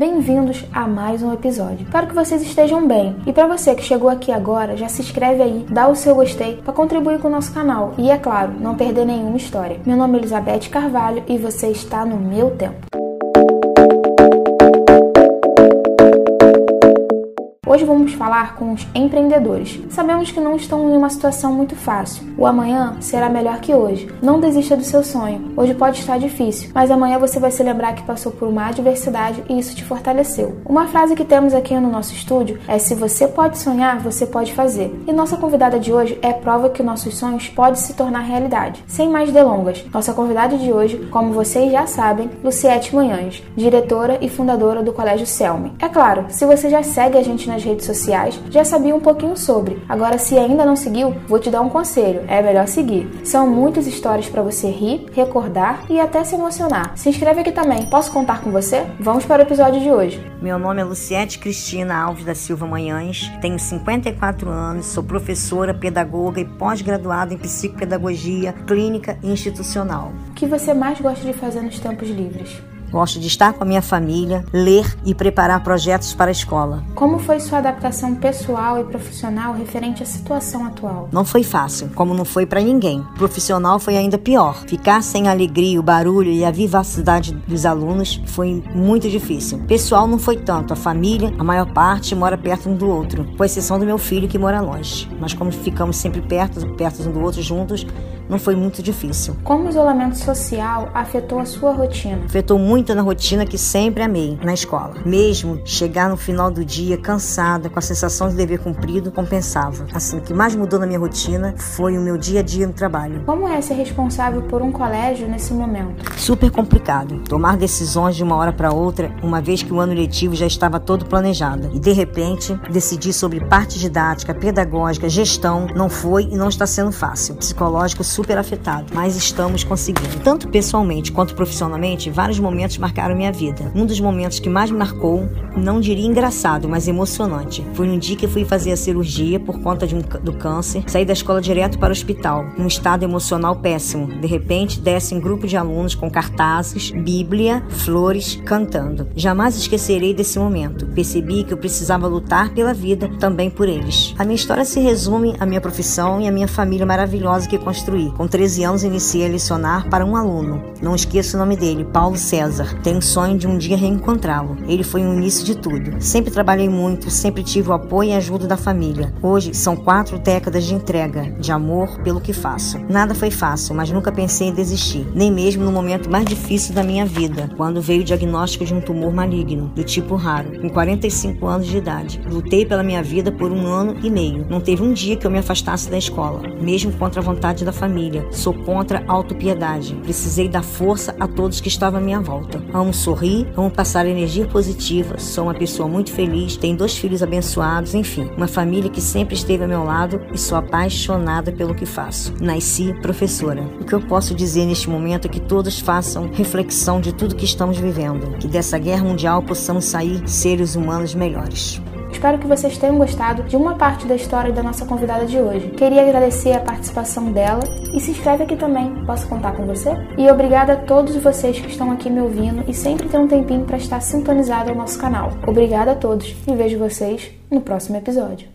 Bem-vindos a mais um episódio. Espero que vocês estejam bem. E para você que chegou aqui agora, já se inscreve aí, dá o seu gostei para contribuir com o nosso canal e é claro, não perder nenhuma história. Meu nome é Elizabeth Carvalho e você está no meu tempo. Hoje vamos falar com os empreendedores. Sabemos que não estão em uma situação muito fácil. O amanhã será melhor que hoje. Não desista do seu sonho. Hoje pode estar difícil, mas amanhã você vai se lembrar que passou por uma adversidade e isso te fortaleceu. Uma frase que temos aqui no nosso estúdio é: se você pode sonhar, você pode fazer. E nossa convidada de hoje é prova que nossos sonhos podem se tornar realidade. Sem mais delongas, nossa convidada de hoje, como vocês já sabem, Luciete Manhães, diretora e fundadora do Colégio Selme. É claro, se você já segue a gente nas nas redes sociais já sabia um pouquinho sobre. Agora, se ainda não seguiu, vou te dar um conselho: é melhor seguir. São muitas histórias para você rir, recordar e até se emocionar. Se inscreve aqui também. Posso contar com você? Vamos para o episódio de hoje. Meu nome é Luciete Cristina Alves da Silva Manhães, tenho 54 anos, sou professora, pedagoga e pós-graduada em psicopedagogia clínica e institucional. O que você mais gosta de fazer nos tempos livres? Gosto de estar com a minha família, ler e preparar projetos para a escola. Como foi sua adaptação pessoal e profissional referente à situação atual? Não foi fácil, como não foi para ninguém. Profissional foi ainda pior. Ficar sem a alegria, o barulho e a vivacidade dos alunos foi muito difícil. Pessoal não foi tanto. A família, a maior parte, mora perto um do outro, com exceção do meu filho que mora longe. Mas como ficamos sempre perto, perto um do outro juntos, não foi muito difícil. Como o isolamento social afetou a sua rotina? Afetou muito na rotina que sempre amei na escola. Mesmo chegar no final do dia cansada, com a sensação de dever cumprido, compensava. Assim, o que mais mudou na minha rotina foi o meu dia a dia no trabalho. Como é ser responsável por um colégio nesse momento? Super complicado. Tomar decisões de uma hora para outra, uma vez que o ano letivo já estava todo planejado. E de repente, decidir sobre parte didática, pedagógica, gestão, não foi e não está sendo fácil. Psicológico super afetado, mas estamos conseguindo. Tanto pessoalmente quanto profissionalmente, vários momentos marcaram minha vida. Um dos momentos que mais me marcou, não diria engraçado, mas emocionante, foi no dia que fui fazer a cirurgia por conta um, do câncer, saí da escola direto para o hospital, num estado emocional péssimo. De repente, desce um grupo de alunos com cartazes, Bíblia, flores, cantando. Jamais esquecerei desse momento. Percebi que eu precisava lutar pela vida também por eles. A minha história se resume à minha profissão e à minha família maravilhosa que construí. Com 13 anos, iniciei a lecionar para um aluno. Não esqueço o nome dele, Paulo César. Tenho sonho de um dia reencontrá-lo. Ele foi o início de tudo. Sempre trabalhei muito, sempre tive o apoio e ajuda da família. Hoje são quatro décadas de entrega, de amor pelo que faço. Nada foi fácil, mas nunca pensei em desistir, nem mesmo no momento mais difícil da minha vida, quando veio o diagnóstico de um tumor maligno, do tipo raro, com 45 anos de idade. Lutei pela minha vida por um ano e meio. Não teve um dia que eu me afastasse da escola, mesmo contra a vontade da família família. Sou contra a autopiedade. Precisei dar força a todos que estavam à minha volta. Amo sorrir, amo passar energia positiva. Sou uma pessoa muito feliz, tenho dois filhos abençoados, enfim, uma família que sempre esteve ao meu lado e sou apaixonada pelo que faço. Nasci professora. O que eu posso dizer neste momento é que todos façam reflexão de tudo que estamos vivendo, que dessa guerra mundial possamos sair seres humanos melhores. Espero que vocês tenham gostado de uma parte da história da nossa convidada de hoje. Queria agradecer a participação dela e se inscreve aqui também. Posso contar com você? E obrigada a todos vocês que estão aqui me ouvindo e sempre tem um tempinho para estar sintonizado ao nosso canal. Obrigada a todos e vejo vocês no próximo episódio.